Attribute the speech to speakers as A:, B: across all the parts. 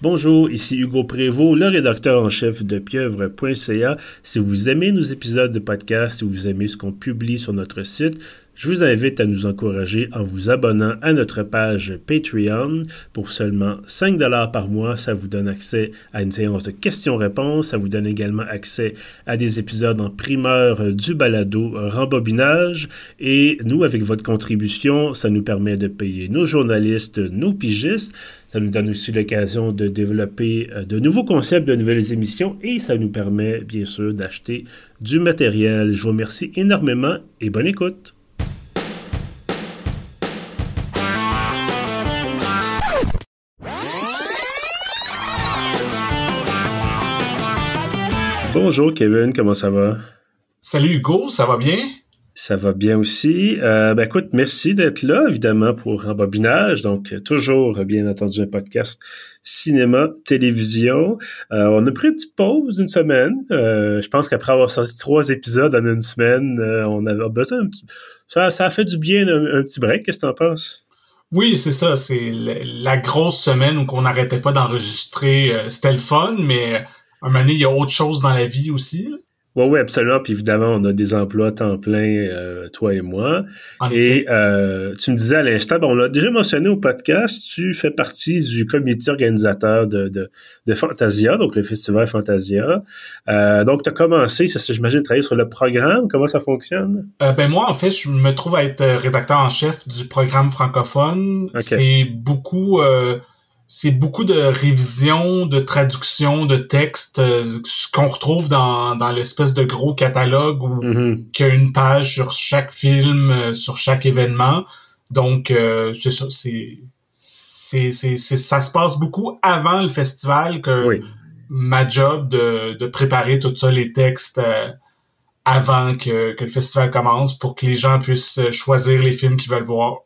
A: Bonjour, ici Hugo Prévost, le rédacteur en chef de pieuvre.ca. Si vous aimez nos épisodes de podcast, si vous aimez ce qu'on publie sur notre site, je vous invite à nous encourager en vous abonnant à notre page Patreon. Pour seulement 5 dollars par mois, ça vous donne accès à une séance de questions-réponses. Ça vous donne également accès à des épisodes en primeur du balado Rembobinage. Et nous, avec votre contribution, ça nous permet de payer nos journalistes, nos pigistes. Ça nous donne aussi l'occasion de développer euh, de nouveaux concepts, de nouvelles émissions et ça nous permet bien sûr d'acheter du matériel. Je vous remercie énormément et bonne écoute. Bonjour Kevin, comment ça va?
B: Salut Hugo, ça va bien?
A: Ça va bien aussi. Euh, ben écoute, merci d'être là, évidemment, pour Rembobinage. Donc, toujours, bien entendu, un podcast cinéma, télévision. Euh, on a pris une petite pause d'une semaine. Euh, je pense qu'après avoir sorti trois épisodes en une semaine, on avait besoin... Ça, ça a fait du bien un, petit break. Qu'est-ce que t'en penses?
B: Oui, c'est ça. C'est la grosse semaine où on n'arrêtait pas d'enregistrer. C'était le fun, mais un moment donné, il y a autre chose dans la vie aussi.
A: Oui, oui, absolument. Puis évidemment, on a des emplois à temps plein, euh, toi et moi. et euh, tu me disais à l'instant, bon, on l'a déjà mentionné au podcast, tu fais partie du comité organisateur de, de, de Fantasia, donc le festival Fantasia. Euh, donc, tu as commencé, j'imagine, travailler sur le programme. Comment ça fonctionne?
B: ben moi, en fait, je me trouve à être rédacteur en chef du programme francophone. C'est beaucoup c'est beaucoup de révisions, de traductions, de textes, euh, ce qu'on retrouve dans, dans l'espèce de gros catalogue où mm-hmm. il y a une page sur chaque film, euh, sur chaque événement. Donc, euh, c'est ça, c'est, c'est, c'est, ça se passe beaucoup avant le festival que ma job de, de préparer tout ça, les textes avant que, que le festival commence pour que les gens puissent choisir les films qu'ils veulent voir.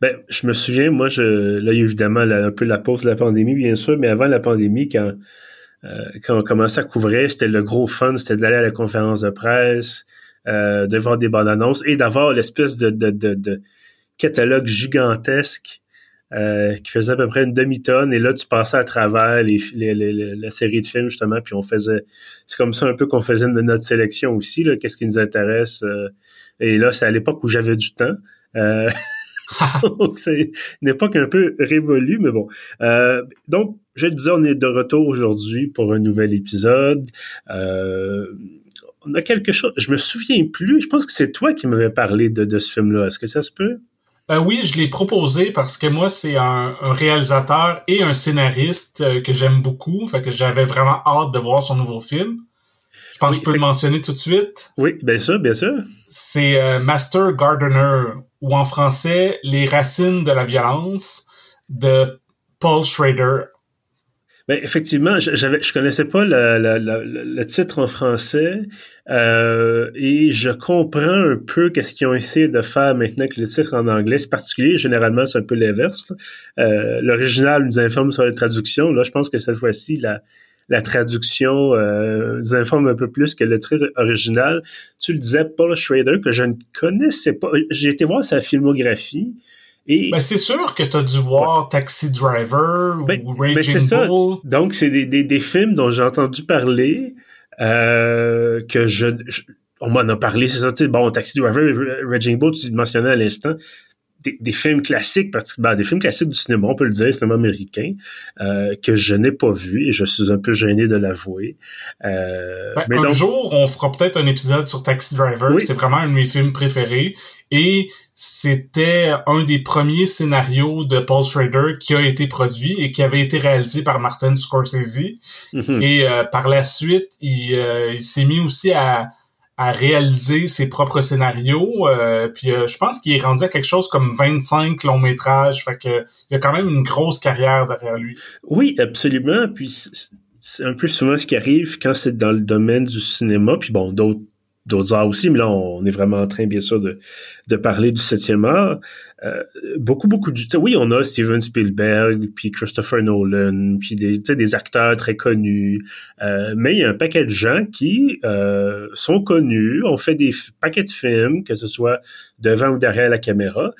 A: Ben, je me souviens, moi, je, là, il y a évidemment un peu la pause de la pandémie, bien sûr, mais avant la pandémie, quand, euh, quand on commençait à couvrir, c'était le gros fun, c'était d'aller à la conférence de presse, euh, de voir des bandes annonces et d'avoir l'espèce de, de, de, catalogue gigantesque euh, qui faisait à peu près une demi-tonne. Et là, tu passais à travers les, la série de films, justement, puis on faisait... C'est comme ça un peu qu'on faisait notre sélection aussi, qu'est-ce qui nous intéresse. Euh, et là, c'est à l'époque où j'avais du temps. Donc, c'est une époque un peu révolue, mais bon. Euh, donc, je le disais, on est de retour aujourd'hui pour un nouvel épisode. Euh, on a quelque chose. Je me souviens plus. Je pense que c'est toi qui m'avais parlé de, ce film-là. Est-ce que ça se peut?
B: Ben oui, je l'ai proposé parce que moi, c'est un, réalisateur et un scénariste euh, que j'aime beaucoup. Fait que j'avais vraiment hâte de voir son nouveau film. Je pense que je peux le mentionner tout de suite.
A: Oui, bien sûr, bien sûr.
B: C'est Master Gardener ou en français Les racines de la violence de Paul Schrader.
A: Ben, effectivement, je, je connaissais pas le, titre en français euh, et je comprends un peu qu'est-ce qu'ils ont essayé de faire maintenant que le titre en anglais. C'est particulier, généralement c'est un peu l'inverse. Euh, l'original nous informe sur la traduction. Là, je pense que cette fois-ci, la, la traduction euh, nous informe un peu plus que le titre original. Tu le disais, Paul Schrader, que je ne connaissais pas. J'ai été voir sa filmographie. Et...
B: Ben, c'est sûr que tu as dû voir Taxi Driver ou ben, ben, Raging Bull.
A: Donc, c'est des, des, des, films dont j'ai entendu parler, euh, que je, on m'en a parlé, c'est ça, tu sais, bon, Taxi Driver, Raging Bull, tu le mentionnais à l'instant, des, films classiques, ben, des films classiques du cinéma, on peut le dire, cinéma américain, euh, que je n'ai pas vu et je suis un peu gêné de l'avouer.
B: Euh, ben, mais un jour, on fera peut-être un épisode sur Taxi Driver. C'est vraiment un de mes films préférés. Et c'était un des premiers scénarios de Paul Schrader qui a été produit et qui avait été réalisé par Martin Scorsese. Mm-hmm. Et euh, par la suite, il, il s'est mis aussi à à réaliser ses propres scénarios. Euh, puis euh, je pense qu'il est rendu à quelque chose comme 25 longs métrages. Fait que il a quand même une grosse carrière derrière lui.
A: Oui, absolument. Puis c'est un peu souvent ce qui arrive quand c'est dans le domaine du cinéma. Puis bon, d'autres d'autres arts aussi, mais là, on est vraiment en train, bien sûr, de, de parler du septième art. Euh, beaucoup, beaucoup de... Oui, on a Steven Spielberg, puis Christopher Nolan, puis des, des acteurs très connus, euh, mais il y a un paquet de gens qui euh, sont connus, ont fait des paquets de films, que ce soit devant ou derrière la caméra.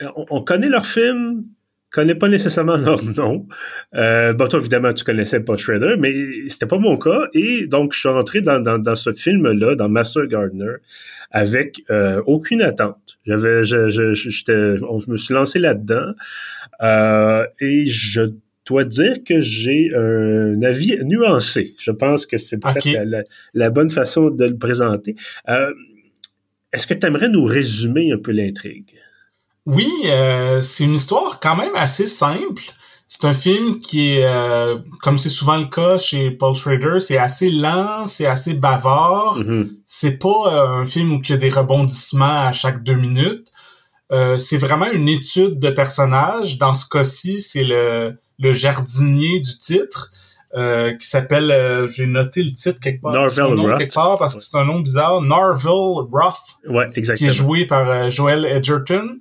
A: On, on connaît leurs films, connais pas nécessairement leur nom. Euh, bon, toi, évidemment, tu connaissais Paul Schrader, mais c'était pas mon cas. Et donc, je suis rentré dans, dans, dans ce film-là, dans Master Gardener, avec euh, aucune attente. J'avais, je, je, je me suis lancé là-dedans euh, et je dois dire que j'ai un avis nuancé. Je pense que c'est peut-être la, la, bonne façon de le présenter. Euh, est-ce que tu aimerais nous résumer un peu l'intrigue?
B: Oui, euh, c'est une histoire quand même assez simple. C'est un film qui est, euh, comme c'est souvent le cas chez Paul Schrader, c'est assez lent, c'est assez bavard. Mm-hmm. C'est pas euh, un film où il y a des rebondissements à chaque deux minutes. c'est vraiment une étude de personnage. Dans ce cas-ci, c'est le, le jardinier du titre. qui s'appelle, j'ai noté le titre quelque part, nom quelque part parce que c'est un nom bizarre, Narville Roth,
A: ouais,
B: qui est joué par Joel Edgerton.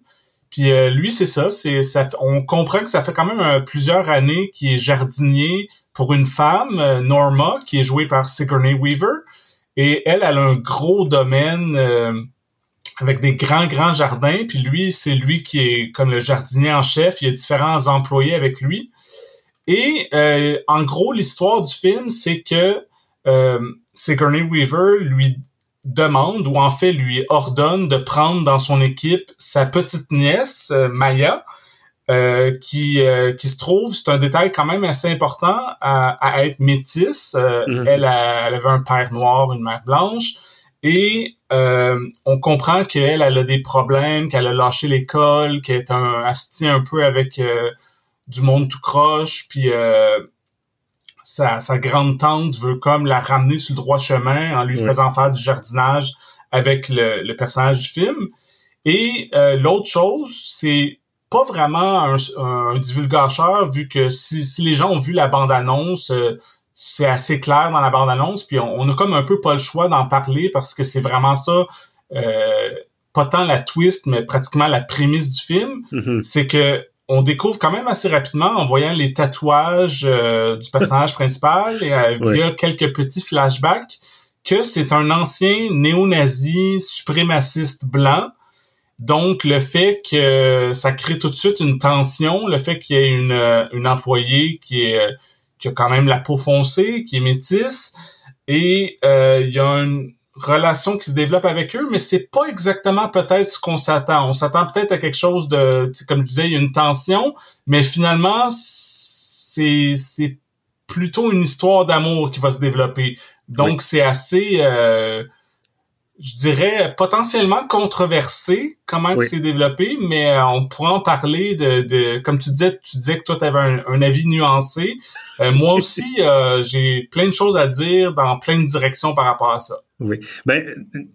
B: Puis euh, lui, c'est ça, c'est ça. On comprend que ça fait quand même euh, plusieurs années qu'il est jardinier pour une femme, euh, Norma, qui est jouée par Sigourney Weaver. Et elle, elle a un gros domaine avec des grands, grands jardins. Puis lui, c'est lui qui est comme le jardinier en chef. Il y a différents employés avec lui. Et en gros, l'histoire du film, c'est que Sigourney Weaver lui demande ou en fait lui ordonne de prendre dans son équipe sa petite nièce euh, Maya euh, qui euh, qui se trouve c'est un détail quand même assez important à, être métisse mhm. elle, avait un père noir une mère blanche et on comprend qu'elle elle a des problèmes qu'elle a lâché l'école qu'elle est un un peu avec du monde tout croche puis sa, grande tante veut comme la ramener sur le droit chemin en lui faisant faire du jardinage avec le, personnage du film. Et euh, l'autre chose, c'est pas vraiment un, un, divulgateur, vu que si, les gens ont vu la bande-annonce, euh, c'est assez clair dans la bande-annonce, puis on, a comme un peu pas le choix d'en parler parce que c'est vraiment ça, euh, pas tant la twist, mais pratiquement la prémisse du film. Mm-hmm. C'est que on découvre quand même assez rapidement en voyant les tatouages euh, du personnage principal et euh, il y a quelques petits flashbacks que c'est un ancien néo-nazi suprémaciste blanc. Donc le fait que ça crée tout de suite une tension, le fait qu'il y ait une, euh, une employée qui est qui a quand même la peau foncée, qui est métisse, et il y a une, relation qui se développe avec eux, mais c'est pas exactement peut-être ce qu'on s'attend. On s'attend peut-être à quelque chose de, comme je disais, il y a une tension, mais finalement, c'est c'est plutôt une histoire d'amour qui va se développer. Donc c'est assez, euh, je dirais, potentiellement controversé comment c'est développé, mais euh, on pourra en parler de, de, comme tu disais, tu disais que toi tu avais un, avis nuancé. Euh, moi aussi, j'ai plein de choses à dire dans plein de directions par rapport à ça.
A: Oui. Ben,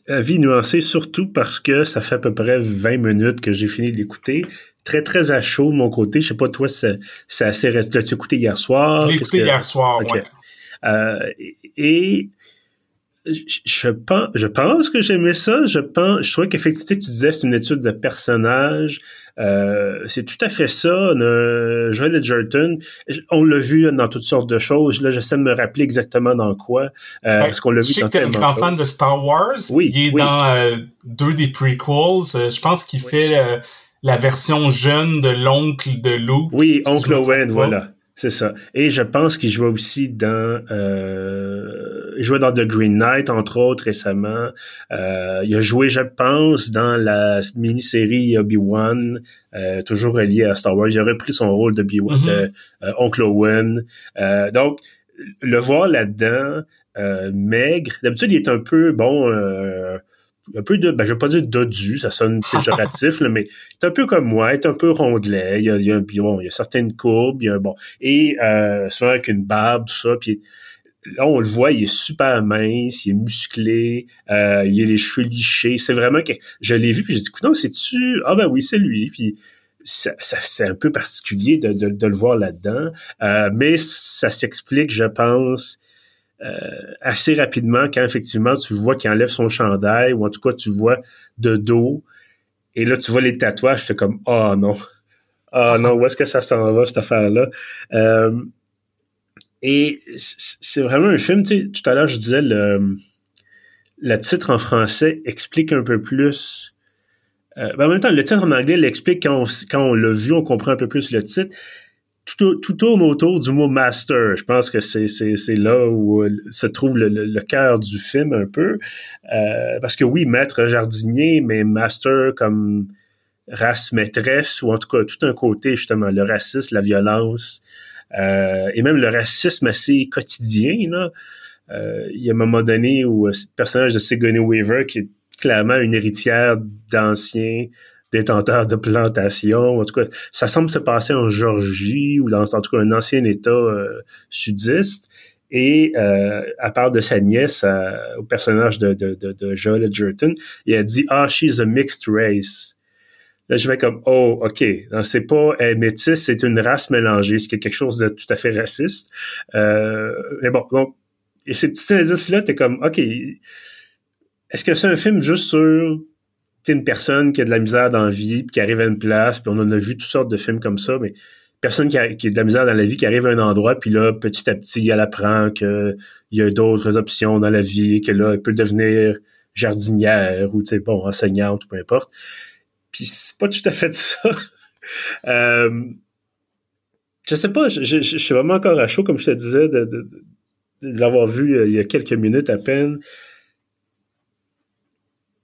A: avis nuancé, surtout parce que ça fait à peu près 20 minutes que j'ai fini d'écouter. Très, très à chaud de mon côté. Je sais pas, toi, c'est assez. L'as-tu écouté hier soir?
B: J'ai écouté hier soir, ouais.
A: Euh, et je pense, je pense que j'aimais ça. Je pense, je trouvais qu'effectivement, tu disais c'est une étude de personnage. Euh, c'est tout à fait ça. Euh, Joel Edgerton, on l'a vu dans toutes sortes de choses. Là, j'essaie de me rappeler exactement dans quoi, euh, parce qu'on l'a vu
B: dans tellement de grand fan de Star Wars.
A: Oui,
B: il est dans euh, deux des prequels. je pense qu'il fait la version jeune de l'oncle de Luke.
A: Oui, oncle Owen, voilà. C'est ça. Et je pense qu'il jouait aussi dans euh, il jouait dans The Green Knight, entre autres, récemment. Euh, il a joué, je pense, dans la mini-série Obi-Wan, euh, toujours relié à Star Wars. Il a repris son rôle de, mm-hmm. de euh, Oncle Owen. Euh, donc, le voir là-dedans, maigre, d'habitude, il est un peu, bon un peu de, ben, je vais pas dire dodu, ça sonne péjoratif, là, mais c'est un peu comme moi, est un peu rondelet, il y a, il y a, bon, il y a certaines courbes, il y a, bon, et euh, souvent avec une barbe, tout ça, puis là, on le voit, il est super mince, il est musclé, euh, il a les cheveux lichés, c'est vraiment que, je l'ai vu, puis j'ai dit, non, c'est-tu, ah ben oui, c'est lui, puis ça, c'est un peu particulier de, le voir là-dedans, euh, mais ça s'explique, je pense, euh, assez rapidement quand effectivement tu vois qu'il enlève son chandail ou en tout cas tu vois de dos et là tu vois les tatouages, fais comme oh non, oh non, où est-ce que ça s'en va cette affaire-là Et c'est vraiment un film, tu sais, tout à l'heure je disais le le titre en français explique un peu plus ben, en même temps, le titre en anglais l'explique quand on, quand on l'a vu, on comprend un peu plus le titre tout, tourne autour du mot master. Je pense que c'est, là où euh, se trouve le, cœur du film un peu. Euh, parce que oui, maître jardinier, mais master comme race maîtresse, ou en tout cas tout un côté justement, le racisme, la violence, euh, et même le racisme assez quotidien. Là. il y a un moment donné où le personnage de Sigourney Weaver, qui est clairement une héritière d'anciens détenteur de plantations. En tout cas, ça semble se passer en Georgie ou dans en tout cas un ancien État euh, sudiste. Et euh, à part de sa nièce, euh, au personnage de, de, de, de Joel Edgerton, il a dit « Ah, she's a mixed race ». Je vais comme « Oh, OK. C'est pas elle métisse, c'est une race mélangée, ce qui est quelque chose de tout à fait raciste. Euh, mais bon, donc, et ces petits indices-là, t'es comme « OK, est-ce que c'est un film juste sur une personne qui a de la misère dans la vie, puis qui arrive à une place, puis on en a vu toutes sortes de films comme ça, mais personne qui a, de la misère dans la vie, qui arrive à un endroit, puis là, petit à petit, elle apprend qu'il y a d'autres options dans la vie, que là, elle peut devenir jardinière ou, tu sais, bon, enseignante, ou peu importe. Puis c'est pas tout à fait ça. euh, je sais pas, je, suis vraiment encore à chaud, comme je te disais, de, l'avoir vu euh, il y a quelques minutes à peine.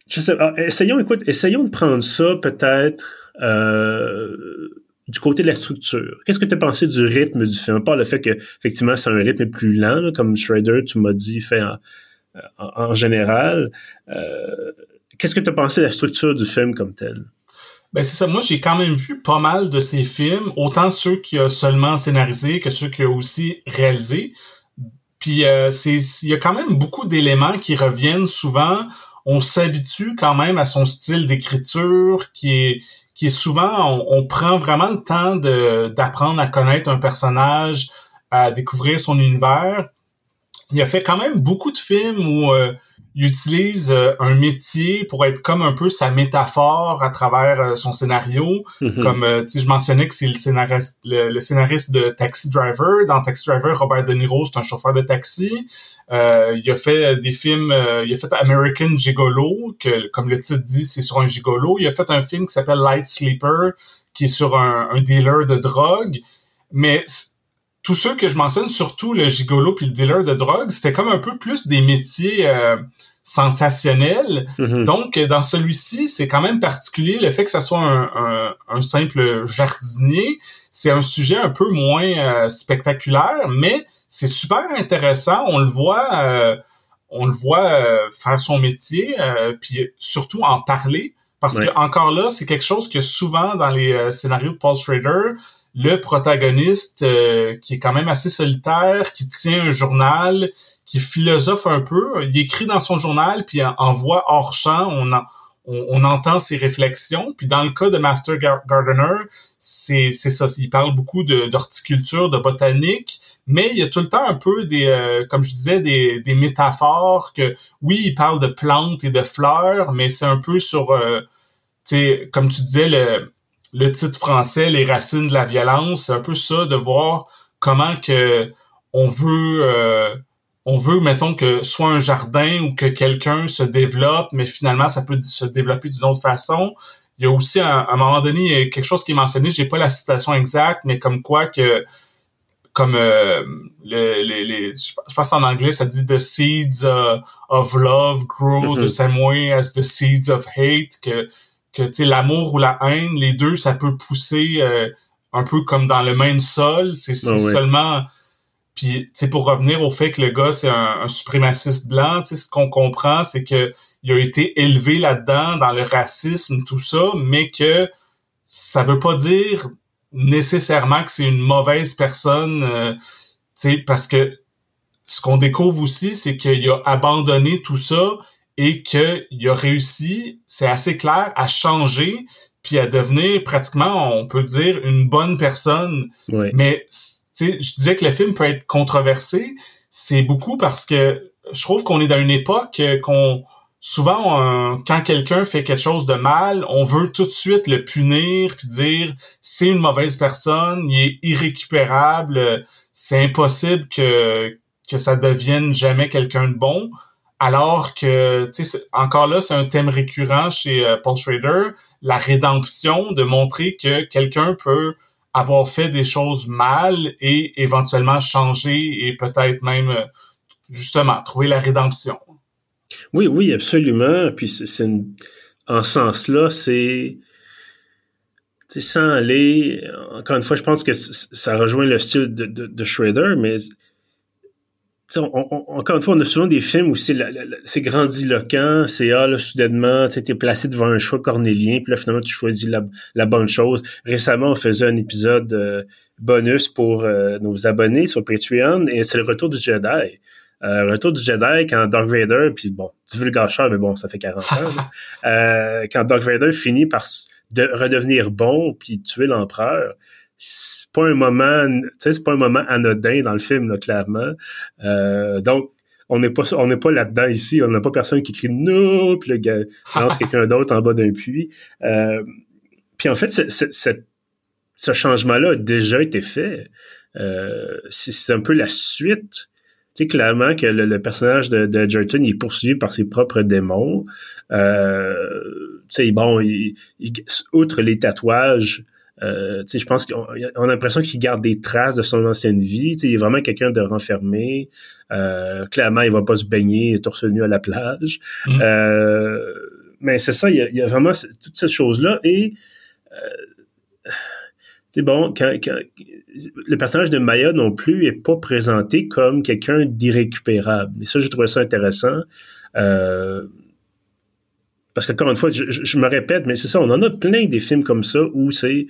A: Je sais, ah, essayons, écoute, essayons de prendre ça peut-être euh, du côté de la structure. Qu'est-ce que tu as pensé du rythme du film? Pas le fait que effectivement c'est un rythme plus lent, comme Shredder, tu m'as dit, fait en, général. Qu'est-ce que tu as pensé de la structure du film comme tel?
B: Ben c'est ça. Moi, j'ai quand même vu pas mal de ces films, autant ceux qui a seulement scénarisé que ceux qui a aussi réalisé. Puis euh, c'est il y a quand même beaucoup d'éléments qui reviennent souvent on s'habitue quand même à son style d'écriture qui est qui est souvent on, prend vraiment le temps de d'apprendre à connaître un personnage, à découvrir son univers. Il a fait quand même beaucoup de films où euh, il utilise euh, un métier pour être comme un peu sa métaphore à travers euh, son scénario. Mm-hmm. Comme je mentionnais que c'est le scénariste, le, scénariste de Taxi Driver. Dans Taxi Driver, Robert De Niro, c'est un chauffeur de taxi. Euh, il a fait des films, il a fait American Gigolo, que comme le titre dit, c'est sur un gigolo. Il a fait un film qui s'appelle Light Sleeper, qui est sur un, un dealer de drogue. Mais tous ceux que je mentionne, surtout le gigolo puis le dealer de drogue, c'était comme un peu plus des métiers euh, sensationnels. Mm-hmm. Donc, dans celui-ci, c'est quand même particulier le fait que ça soit un, un, simple jardinier. C'est un sujet un peu moins euh, spectaculaire, mais c'est super intéressant. On le voit, euh, on le voit faire son métier, puis surtout en parler. Parce que encore là, c'est quelque chose que souvent dans les scénarios de Paul Schrader, le protagoniste euh, qui est quand même assez solitaire, qui tient un journal, qui philosophe un peu, il écrit dans son journal, puis en, voix hors champ, on, on, entend ses réflexions. Puis dans le cas de Master Gardener, c'est ça, il parle beaucoup d'horticulture, de, botanique, mais il y a tout le temps un peu des, euh, comme je disais, des, des métaphores que, oui, il parle de plantes et de fleurs, mais c'est un peu sur, euh, tu sais, comme tu disais, le le titre français, les racines de la violence, c'est un peu ça de voir comment que on veut euh, on veut mettons que soit un jardin ou que quelqu'un se développe mais finalement ça peut se développer d'une autre façon. Il y a aussi à un moment donné il y a quelque chose qui est mentionné, j'ai pas la citation exacte mais comme quoi que comme euh, les, les, je pense en anglais ça dit the seeds uh, of love grow the same way as the seeds of hate que que tu sais l'amour ou la haine, les deux, ça peut pousser euh, un peu comme dans le même sol. C'est ah seulement. Puis, tu sais, pour revenir au fait que le gars, c'est un, suprémaciste blanc, tu sais, ce qu'on comprend, c'est que il a été élevé là-dedans, dans le racisme, tout ça, mais que ça veut pas dire nécessairement que c'est une mauvaise personne, euh, tu sais, parce que ce qu'on découvre aussi, c'est qu'il a abandonné tout ça et qu'il a réussi, c'est assez clair, à changer puis à devenir pratiquement, on peut dire, une bonne personne. Mais je disais que le film peut être controversé, c'est beaucoup parce que je trouve qu'on est dans une époque qu'on souvent quand quelqu'un fait quelque chose de mal, on veut tout de suite le punir puis dire c'est une mauvaise personne, il est irrécupérable, c'est impossible que que ça devienne jamais quelqu'un de bon alors que, encore là, c'est un thème récurrent chez euh, Paul Schrader, la rédemption, de montrer que quelqu'un peut avoir fait des choses mal et éventuellement changer et peut-être même, euh, justement, trouver la rédemption.
A: Oui, oui, absolument. Puis c'est en ce sens-là, c'est sans aller, encore une fois, je pense que ça rejoint le style de, de, de Schrader, mais encore une fois, on a souvent des films où c'est grandiloquent, c'est ah là, soudainement, tu es placé devant un choix cornélien, puis là, finalement, tu choisis la, bonne chose. Récemment, on faisait un épisode euh, bonus pour euh, nos abonnés sur Patreon, et c'est le retour du Jedi. Euh, retour du Jedi, quand Dark Vader, puis bon, tu veux le gâcheur, mais bon, ça fait 40 ans. euh, quand Dark Vader finit par de redevenir bon, puis tuer l'empereur, c'est pas un moment, tu sais, c'est pas un moment anodin dans le film, là, clairement. Euh, donc, on n'est pas, on n'est pas là-dedans ici. On n'a pas personne qui crie non, puis le gars lance quelqu'un d'autre en bas d'un puits. Euh, puis en fait, ce changement-là a déjà été fait. Euh, c'est un peu la suite. Tu sais, clairement que le, personnage de, de Jerton est poursuivi par ses propres démons. Euh, tu sais, bon, il, outre les tatouages, euh, je pense qu'on a l'impression qu'il garde des traces de son ancienne vie. il est vraiment quelqu'un de renfermé. Euh, clairement, il va pas se baigner torse nu à la plage. Mm. Euh, mais c'est ça, il y, a, vraiment toutes ces choses-là. Et c'est bon, quand, le personnage de Maya non plus est pas présenté comme quelqu'un d'irrécupérable. Et ça, j'ai trouvé ça intéressant. Parce qu'encore une fois, je, me répète, mais c'est ça, on en a plein des films comme ça où c'est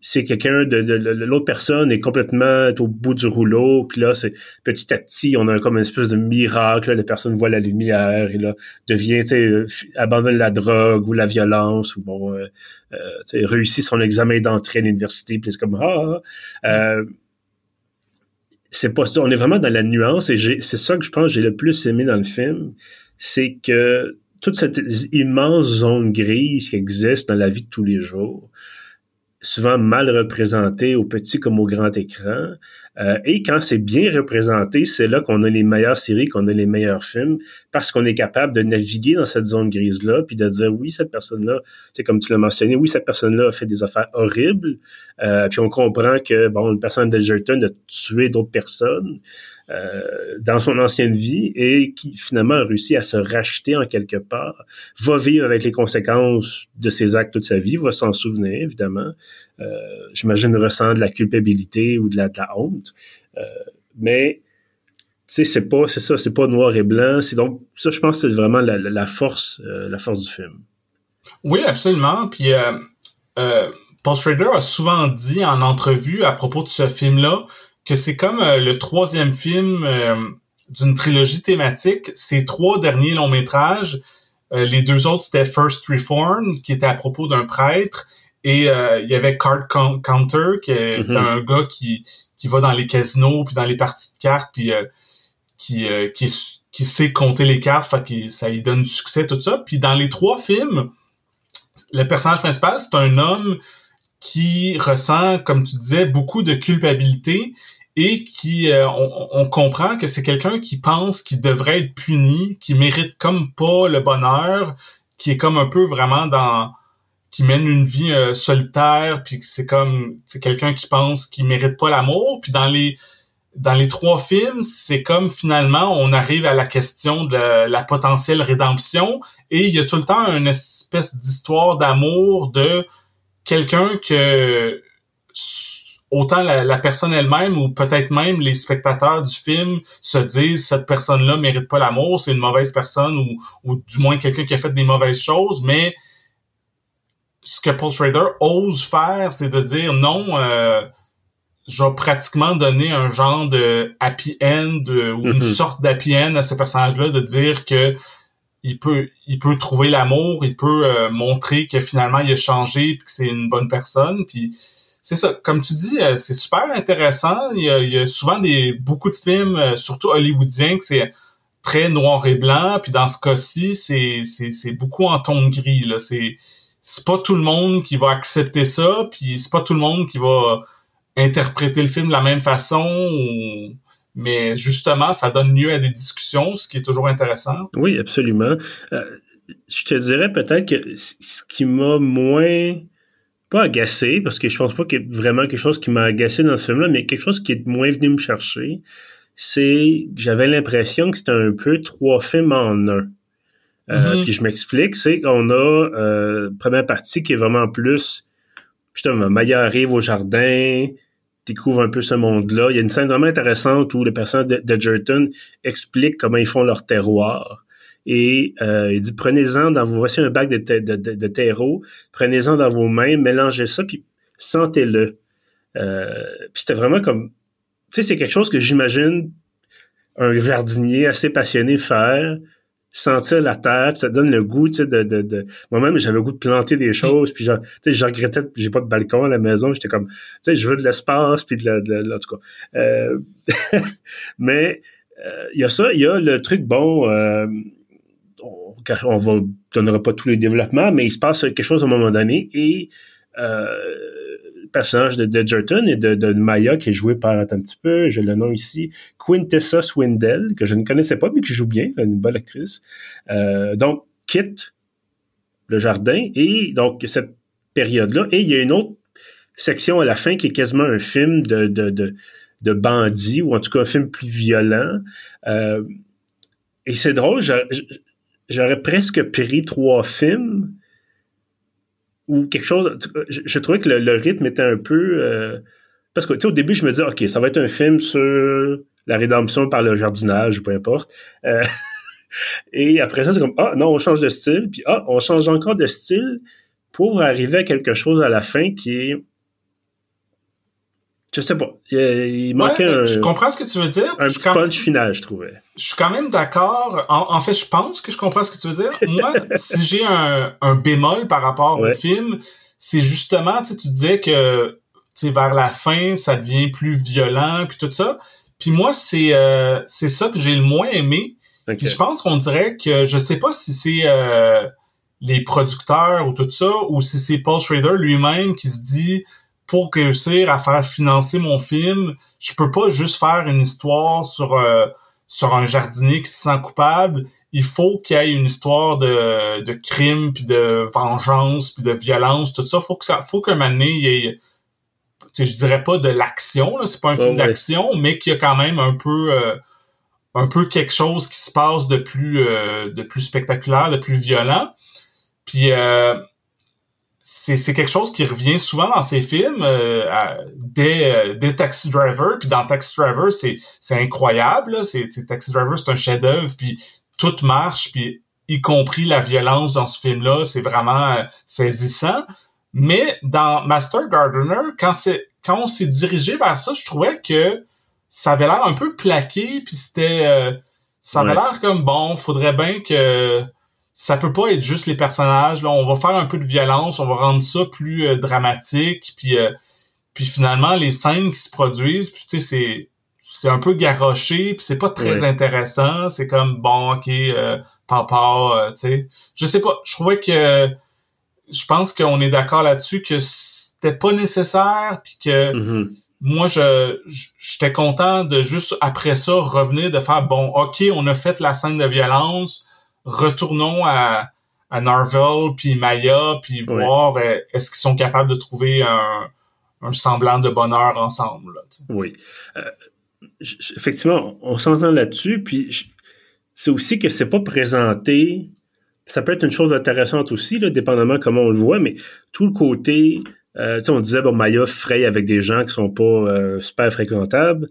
A: c'est quelqu'un de, l'autre personne est complètement au bout du rouleau, puis là c'est petit à petit on a comme une espèce de miracle, la personne voit la lumière et là devient, tu sais, abandonne la drogue ou la violence ou bon, euh, euh réussit son examen d'entrée à l'université, puis c'est comme ah, ah. Euh, c'est pas ça, on est vraiment dans la nuance et c'est ça que je pense que j'ai le plus aimé dans le film, c'est que toute cette immense zone grise qui existe dans la vie de tous les jours, souvent mal représentée au petit comme au grand écran. Euh, et quand c'est bien représenté, c'est là qu'on a les meilleures séries, qu'on a les meilleurs films, parce qu'on est capable de naviguer dans cette zone grise-là, puis de dire oui, cette personne-là, c'est comme tu l'as mentionné, oui, cette personne-là a fait des affaires horribles, euh, puis on comprend que bon, une personne d'Edgerton a tué d'autres personnes. Euh, dans son ancienne vie et qui finalement a réussi à se racheter en quelque part, va vivre avec les conséquences de ses actes toute sa vie, va s'en souvenir évidemment. Euh, J'imagine ressent de la culpabilité ou de la, honte, euh, mais c'est pas, c'est ça, c'est pas noir et blanc. C'est donc ça, je pense, c'est vraiment la, force, la force du film.
B: Oui, absolument. Puis Paul Schrader a souvent dit en entrevue à propos de ce film-là que c'est comme euh, le troisième film euh, d'une trilogie thématique. Ces trois derniers longs métrages, euh, les deux autres c'était First Reform, qui était à propos d'un prêtre, et il y avait Card Counter, qui est mm-hmm. un gars qui qui va dans les casinos puis dans les parties de cartes puis qui qui qui sait compter les cartes, fait que ça lui donne du succès tout ça. Puis dans les trois films, le personnage principal c'est un homme qui ressent, comme tu disais, beaucoup de culpabilité et qui euh, on, comprend que c'est quelqu'un qui pense qu'il devrait être puni, qui mérite comme pas le bonheur, qui est comme un peu vraiment dans qui mène une vie euh, solitaire, puis c'est comme c'est quelqu'un qui pense qu'il mérite pas l'amour, puis dans les dans les trois films, c'est comme finalement on arrive à la question de la potentielle rédemption et il y a tout le temps une espèce d'histoire d'amour de quelqu'un que autant la, personne elle-même ou peut-être même les spectateurs du film se disent cette personne-là mérite pas l'amour, c'est une mauvaise personne ou, ou du moins quelqu'un qui a fait des mauvaises choses, mais ce que Paul Schrader ose faire, c'est de dire non, euh, je vais pratiquement donner un genre de happy end ou une mm-hmm. sorte d'happy end à ce personnage-là, de dire que il peut il peut trouver l'amour, il peut euh, montrer que finalement il a changé et que c'est une bonne personne. Puis c'est ça, comme tu dis, euh, c'est super intéressant. Il y, a, souvent des beaucoup de films, euh, surtout hollywoodiens, que c'est très noir et blanc. Puis dans ce cas-ci, c'est c'est beaucoup en ton gris. Là, c'est c'est pas tout le monde qui va accepter ça. Puis c'est pas tout le monde qui va interpréter le film de la même façon ou mais justement, ça donne lieu à des discussions, ce qui est toujours intéressant.
A: Oui, absolument. Euh, je te dirais peut-être que ce qui m'a moins pas agacé, parce que je pense pas qu'il y ait vraiment quelque chose qui m'a agacé dans ce film-là, mais quelque chose qui est moins venu me chercher, c'est que j'avais l'impression que c'était un peu trois films en un. Euh, mm-hmm. Puis je m'explique, c'est qu'on a euh, première partie qui est vraiment plus justement Maya arrive au jardin, découvre un peu ce monde-là. Il y a une scène vraiment intéressante où le personnage de, Jerton explique comment ils font leur terroir. Et euh, il dit prenez-en dans vos voici un bac de, terreau, prenez-en dans vos mains, mélangez ça, puis sentez-le. Euh, puis c'était vraiment comme tu sais, c'est quelque chose que j'imagine un jardinier assez passionné faire sentir la terre, ça donne le goût, tu sais, de, de, de... moi-même j'avais le goût de planter des choses, puis genre, tu sais, je regrettais, j'ai pas de balcon à la maison, j'étais comme, tu sais, je veux de l'espace, puis de la, de en tout cas. Euh... mais euh, il y a ça, il y a le truc bon. Euh, on, on va donnera pas tous les développements, mais il se passe quelque chose à un moment donné et personnage de, de Jerton et de, Maya qui est joué par, un petit peu, j'ai le nom ici, Quintessa Swindell, que je ne connaissais pas, mais qui joue bien, une bonne actrice. Euh, donc, quitte le jardin et donc cette période-là. Et il y a une autre section à la fin qui est quasiment un film de, de, de, de bandits, ou en tout cas un film plus violent. Euh, et c'est drôle, j'aurais presque pris trois films ou quelque chose. Je, trouvais que le, rythme était un peu. Euh, parce que, tu sais, au début, je me disais, OK, ça va être un film sur la rédemption par le jardinage, peu importe. Euh, et après ça, c'est comme, ah, non, on change de style. Puis, ah, on change encore de style pour arriver à quelque chose à la fin qui est je sais pas. Il, manquait un.
B: Je comprends ce que tu veux dire.
A: Un petit punch final, je trouvais.
B: Je suis quand même d'accord. En, fait, je pense que je comprends ce que tu veux dire. Moi, si j'ai un, un, bémol par rapport au film, c'est justement, tu disais que vers la fin, ça devient plus violent, puis tout ça. Puis moi, c'est euh, c'est ça que j'ai le moins aimé. Puis je pense qu'on dirait que je sais pas si c'est euh, les producteurs ou tout ça, ou si c'est Paul Schrader lui-même qui se dit pour réussir à faire financer mon film, je peux pas juste faire une histoire sur euh, sur un jardinier qui se sent coupable. Il faut qu'il y ait une histoire de, de crime puis de vengeance puis de violence, tout ça. Faut que ça, faut qu'un moment donné, il y ait, je dirais pas de l'action, là, c'est pas un film d'action, mais qu'il y a quand même un peu, euh, un peu quelque chose qui se passe de plus, euh, de plus spectaculaire, de plus violent. Puis c'est quelque chose qui revient souvent dans ces films euh, des, euh, des Taxi Driver puis dans Taxi Driver c'est c'est incroyable c'est Taxi Driver c'est un chef-d'œuvre puis tout marche puis y compris la violence dans ce film là c'est vraiment euh, saisissant. Mais dans Master Gardener quand c'est quand on s'est dirigé vers ça je trouvais que ça avait l'air un peu plaqué puis c'était euh, ça avait l'air comme bon faudrait bien que ça peut pas être juste les personnages. Là, on va faire un peu de violence, on va rendre ça plus euh, dramatique, puis euh, puis finalement les scènes qui se produisent, puis tu sais c'est c'est un peu garoché, puis c'est pas très intéressant. C'est comme bon, ok, euh, papa, euh, tu sais. Je sais pas. Je trouvais que je pense qu'on est d'accord là-dessus que c'était pas nécessaire, puis que mm-hmm. moi je j'étais content de juste après ça revenir de faire bon, ok, on a fait la scène de violence retournons à, à Narvel puis Maya puis voir euh, est-ce qu'ils sont capables de trouver un, un semblant de bonheur ensemble.
A: oui. Euh, effectivement, on s'entend là-dessus, puis c'est aussi que c'est pas présenté. Ça peut être une chose intéressante aussi, là, dépendamment comment on le voit, mais tout le côté, euh, on disait bon Maya fraye avec des gens qui sont pas euh, super fréquentables.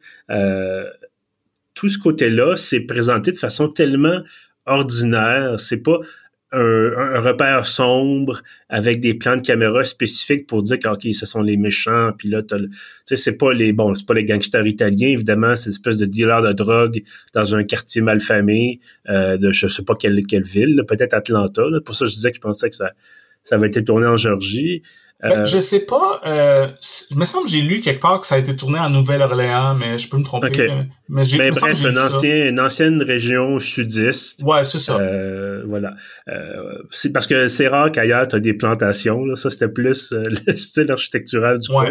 A: tout ce côté-là, c'est présenté de façon tellement ordinaire. C'est pas un, repère sombre avec des plans de caméra spécifiques pour dire que ok ce sont les méchants puis là c'est pas les bon c'est pas les gangsters italiens évidemment c'est une espèce de dealer de drogue dans un quartier malfamé euh, de je sais pas quelle quelle ville peut-être Atlanta pour ça je disais que je pensais que ça ça avait été tourné en Georgie
B: Ben, euh, je sais pas. Euh, il me semble que j'ai lu quelque part que ça a été tourné en Nouvelle-Orléans, mais je peux me tromper.
A: Mais, j'ai ben, bref, une, ancien, une ancienne région sudiste.
B: Ouais, c'est ça.
A: Euh, voilà. Euh, c'est parce que c'est rare qu'ailleurs tu as des plantations. Là. Ça, c'était plus le style architectural du coin.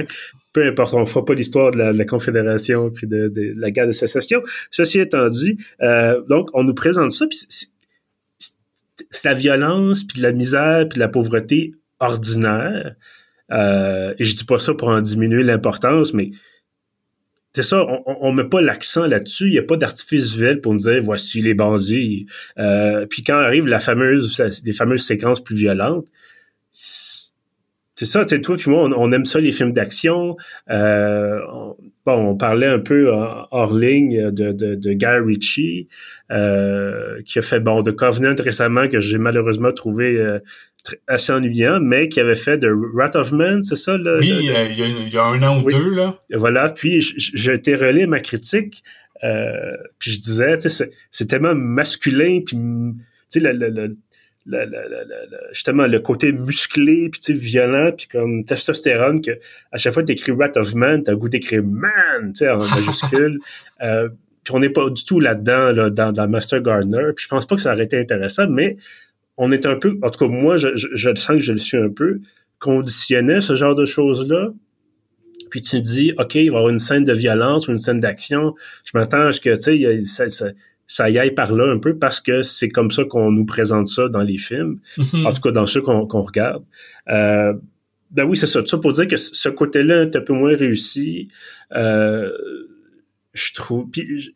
A: Peu importe, on fera pas l'histoire de la, Confédération puis de, de, la guerre de sécession. Ceci étant dit, donc on nous présente ça. Puis c'est la violence, puis la misère, puis la pauvreté ordinaire. Euh, et je dis pas ça pour en diminuer l'importance, mais c'est ça, on, on met pas l'accent là-dessus. Il n'y a pas d'artifice visuel pour nous dire voici les bandits. Euh, puis quand arrive la fameuse, les fameuses séquences plus violentes, c'est ça, tu toi puis moi, on, aime ça les films d'action. Euh, bon, on parlait un peu hors ligne de, de, de Guy Ritchie, euh, qui a fait bon The Covenant récemment que j'ai malheureusement trouvé euh, assez ennuyant, mais qui avait fait de Wrath of Man, c'est ça? Là,
B: oui, il y, a, un an ou deux, là.
A: Voilà, puis j'ai été relais ma critique, euh, puis je disais, tu sais, c'est tellement masculin, puis tu sais, le, justement le côté musclé puis tu sais violent puis comme testostérone que à chaque fois que t'écris Wrath of Man t'as le goût d'écrire man tu sais en majuscule euh, puis on n'est pas du tout là-dedans là, dans, dans Master Gardener puis je pense pas que ça aurait été intéressant mais on est un peu en tout cas moi je, je, je sens que je le suis un peu conditionné ce genre de choses là puis tu dis, OK, il va y avoir une scène de violence ou une scène d'action. Je m'attends à ce que, tu sais, ça, ça y aille par là un peu parce que c'est comme ça qu'on nous présente ça dans les films, mm-hmm. en tout cas dans ceux qu'on regarde. Euh, ben oui, c'est ça. Tout ça pour dire que ce côté-là est un peu moins réussi. Euh, je trouve. Puis,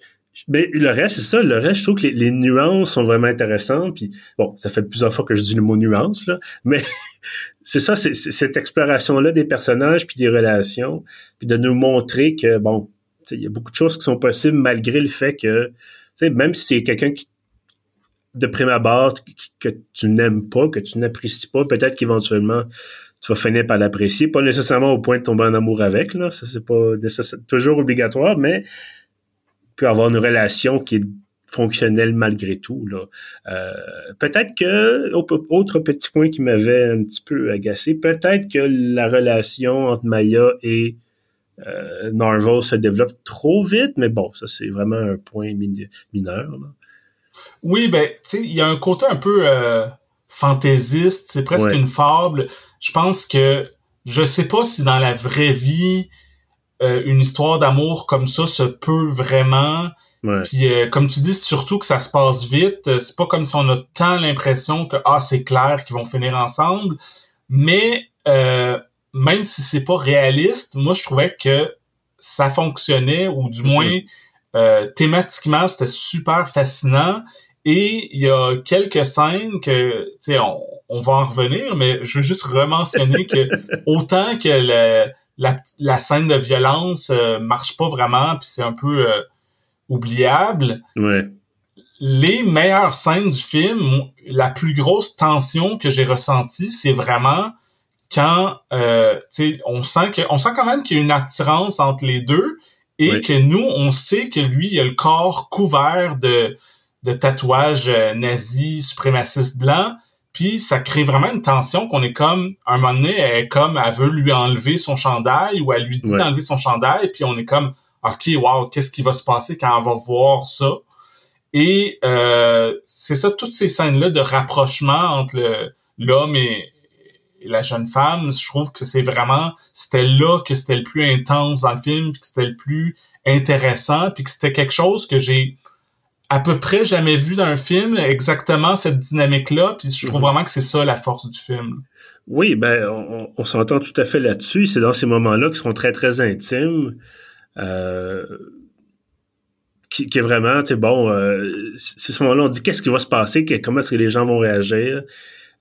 A: mais le reste, c'est ça. Le reste, je trouve que les, nuances sont vraiment intéressantes. Puis bon, ça fait plusieurs fois que je dis le mot nuance là, mais c'est ça, c'est cette exploration-là des personnages puis des relations, puis de nous montrer que bon, il y a beaucoup de choses qui sont possibles malgré le fait que sais, même si c'est quelqu'un qui, de prime abord, que, tu n'aimes pas, que tu n'apprécies pas, peut-être qu'éventuellement, tu vas finir par l'apprécier. Pas nécessairement au point de tomber en amour avec, là. Ça, c'est pas toujours obligatoire, mais peut avoir une relation qui est fonctionnelle malgré tout. Là. Euh, peut-être que, autre petit point qui m'avait un petit peu agacé, peut-être que la relation entre Maya et euh, Narvel se développe trop vite, mais bon, ça c'est vraiment un point mineur.
B: Oui, ben, tu sais, il y a un côté un peu euh, fantaisiste, c'est presque une fable. Je pense que je sais pas si dans la vraie vie euh, une histoire d'amour comme ça se peut vraiment. Puis comme tu dis, surtout que ça se passe vite. C'est pas comme si on a tant l'impression que ah c'est clair qu'ils vont finir ensemble, mais même si c'est pas réaliste, moi je trouvais que ça fonctionnait ou du moins mhm. euh, thématiquement c'était super fascinant et il y a quelques scènes que tu sais on, on, va en revenir mais je veux juste rementionner que autant que le, la, la, scène de violence euh, marche pas vraiment puis c'est un peu euh, oubliable.
A: Ouais.
B: Les meilleures scènes du film, la plus grosse tension que j'ai ressentie, c'est vraiment quand euh, on sent que on sent quand même qu'il y a une attirance entre les deux et que nous on sait que lui il a le corps couvert de de tatouages euh, nazis suprémacistes blancs puis ça crée vraiment une tension qu'on est comme un moment donné elle est comme elle veut lui enlever son chandail ou elle lui dit d'enlever son chandail puis on est comme ok wow qu'est-ce qui va se passer quand on va voir ça? Et euh, c'est ça toutes ces scènes là de rapprochement entre l'homme et, la jeune femme, je trouve que c'est vraiment, c'était là que c'était le plus intense dans le film, puis que c'était le plus intéressant, puis que c'était quelque chose que j'ai à peu près jamais vu dans un film, exactement cette dynamique-là, puis je trouve mhm. vraiment que c'est ça la force du film.
A: Oui, ben, on, s'entend tout à fait là-dessus. C'est dans ces moments-là qui sont très, très intimes. Euh, qui, est vraiment, tu sais, bon, euh, c'est ce moment-là, on dit qu'est-ce qui va se passer, comment est-ce que les gens vont réagir?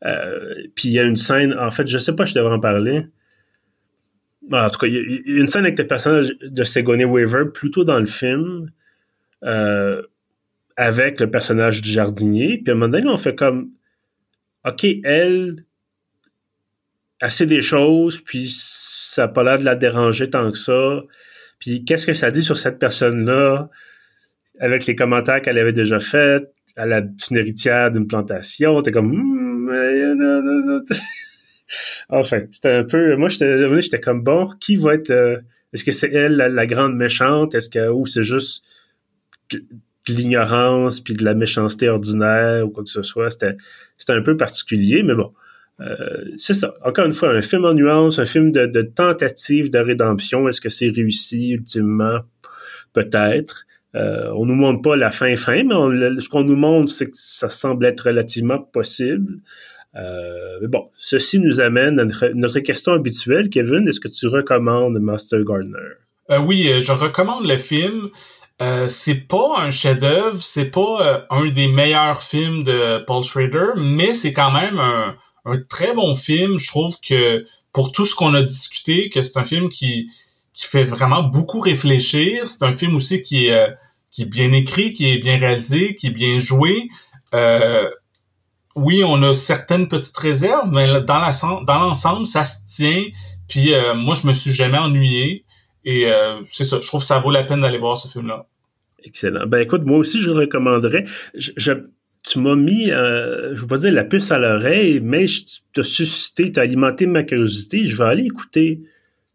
A: Euh, puis il y a une scène, en fait, je sais pas, je devrais en parler. En tout cas, il y, a une scène avec le personnage de Sigourney Weaver plutôt dans le film, euh, avec le personnage du jardinier. Puis à un moment donné, on fait comme, ok, elle, elle sait des choses, puis ça n'a pas l'air de la déranger tant que ça. Puis qu'est-ce que ça dit sur cette personne-là, avec les commentaires qu'elle avait déjà faits, à la une héritière d'une plantation. T'es comme, hmm, enfin, c'était un peu. Moi, j'étais, comme bon. Qui va être Est-ce que c'est elle la, grande méchante? Est-ce ou c'est juste de, l'ignorance puis de la méchanceté ordinaire ou quoi que ce soit? C'était, un peu particulier, mais bon. Euh, c'est ça. Encore une fois, un film en nuance, un film de tentative de rédemption. Est-ce que c'est réussi ultimement? Peut-être. Euh, on nous montre pas la fin fin, mais ce qu'on nous montre, c'est que ça semble être relativement possible. Euh, mais bon, ceci nous amène à notre, question habituelle. Kevin, est-ce que tu recommandes Master Gardener?
B: Euh, oui, je recommande le film. Euh, c'est pas un chef-d'œuvre, c'est pas un des meilleurs films de Paul Schrader, mais c'est quand même un, très bon film. Je trouve que pour tout ce qu'on a discuté, que c'est un film qui, fait vraiment beaucoup réfléchir. C'est un film aussi qui est, euh, qui est bien écrit, qui est bien réalisé, qui est bien joué. Euh, oui, on a certaines petites réserves, mais dans l'ensemble, ça se tient. Puis euh, moi, je me suis jamais ennuyé. Et c'est ça, je trouve que ça vaut la peine d'aller voir ce film-là.
A: Excellent. Ben écoute, moi aussi, je recommanderais. Je, tu m'as mis, je ne veux pas dire la puce à l'oreille, mais tu as suscité, tu as alimenté ma curiosité. Je vais aller écouter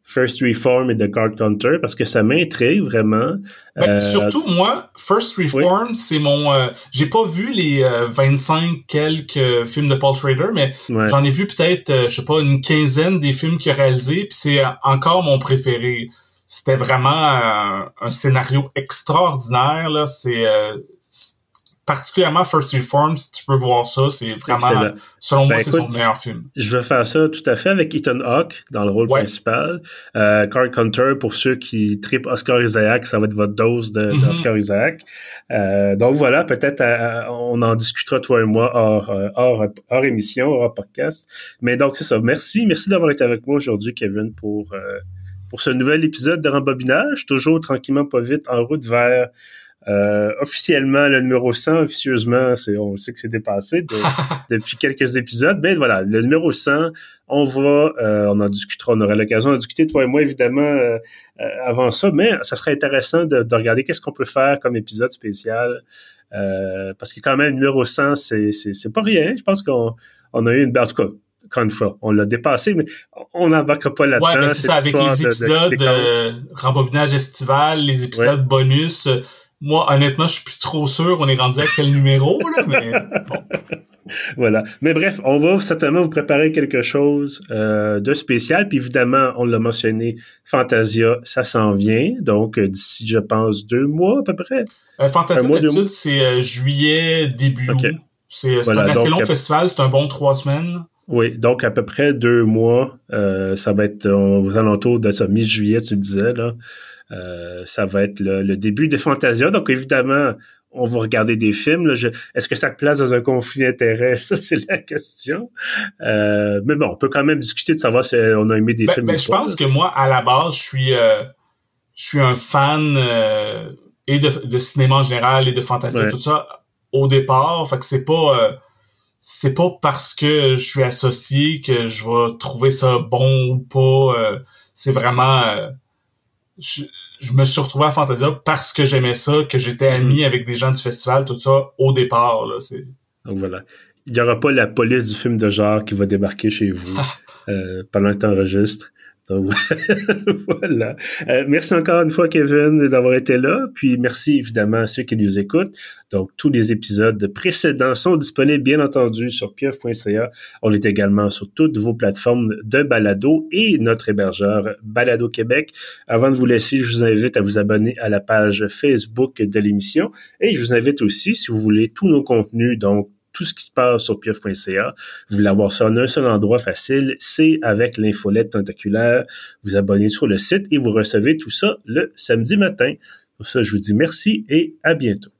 A: First Reform et The Card Counter parce que ça m'intrigue vraiment.
B: Ben, euh, surtout moi, First Reform, c'est mon. Euh, j'ai pas vu les 25 euh, quelques films de Paul Schrader, mais j'en ai vu peut-être, je sais pas, une quinzaine des films qu'il a réalisés, puis c'est encore mon préféré. C'était vraiment un scénario extraordinaire là. C'est particulièrement First Reform, si tu peux voir ça, c'est vraiment, selon moi, ben, c'est son meilleur film.
A: Je vais faire ça tout à fait avec Ethan Hawke dans le rôle principal. Euh, Card Counter, pour ceux qui tripent Oscar Isaac, ça va être votre dose mm-hmm. d'Oscar Isaac. Euh, donc voilà, peut-être euh, on en discutera toi et moi hors, euh, hors, hors émission, hors podcast. Mais donc c'est ça. Merci, merci d'avoir été avec moi aujourd'hui, Kevin, pour, pour ce nouvel épisode de Rembobinage, toujours tranquillement pas vite en route vers euh, officiellement, le numéro 100, officieusement, c'est, on sait que c'est dépassé depuis quelques épisodes. Mais voilà, le numéro 100, on va, euh, on en discutera, on aura l'occasion de discuter, toi et moi, évidemment, euh, avant ça. Mais ça serait intéressant de, regarder qu'est-ce qu'on peut faire comme épisode spécial. parce que quand même, le numéro 100, c'est, c'est, pas rien. Je pense qu'on on a eu une... En tout cas, encore une fois, on l'a dépassé, mais on n'embarquera pas là-dedans.
B: Ouais, c'est ça, avec les épisodes de, rembobinage estival, les épisodes bonus, moi, honnêtement, je suis plus trop sûr on est rendu à quel numéro, là, mais bon.
A: Voilà. Mais bref, on va certainement vous préparer quelque chose euh, de spécial. Puis évidemment, on l'a mentionné, Fantasia, ça s'en vient. Donc, euh, d'ici, je pense, deux mois à peu près.
B: Euh, Fantasia, d'habitude, c'est euh, juillet, début août. C'est un assez long festival, c'est un bon trois semaines.
A: Oui, donc à peu près deux mois. ça va être aux alentours de ça, mi-juillet, tu disais, là. Euh, ça va être le, début de Fantasia. Donc, évidemment, on va regarder des films. Est-ce que ça te place dans un conflit d'intérêts? Ça, c'est la question. Euh, mais bon, on peut quand même discuter de savoir si on a aimé des
B: ben,
A: films.
B: Ben, je pense que moi, à la base, je suis, euh, je suis un fan et de, cinéma en général et de Fantasia, tout ça, au départ. Fait que c'est pas c'est pas parce que je suis associé que je vais trouver ça bon ou pas. c'est vraiment je, me suis retrouvé à Fantasia parce que j'aimais ça, que j'étais ami avec des gens du festival, tout ça, au départ. Là, c'est...
A: Donc voilà. Il n'y aura pas la police du film de genre qui va débarquer chez vous euh, pendant que tu enregistres. voilà. Euh, merci encore une fois, Kevin, d'avoir été là. Puis merci évidemment à ceux qui nous écoutent. Donc, tous les épisodes précédents sont disponibles, bien entendu, sur pieuf.ca. On est également sur toutes vos plateformes de balado et notre hébergeur Balado Québec. Avant de vous laisser, je vous invite à vous abonner à la page Facebook de l'émission. Et je vous invite aussi, si vous voulez, tous nos contenus, donc tout ce qui se passe sur pieuf.ca. Vous voulez avoir ça en un seul endroit facile, c'est avec l'infolette tentaculaire. Vous abonnez sur le site et vous recevez tout ça le samedi matin. Pour ça, je vous dis merci et à bientôt.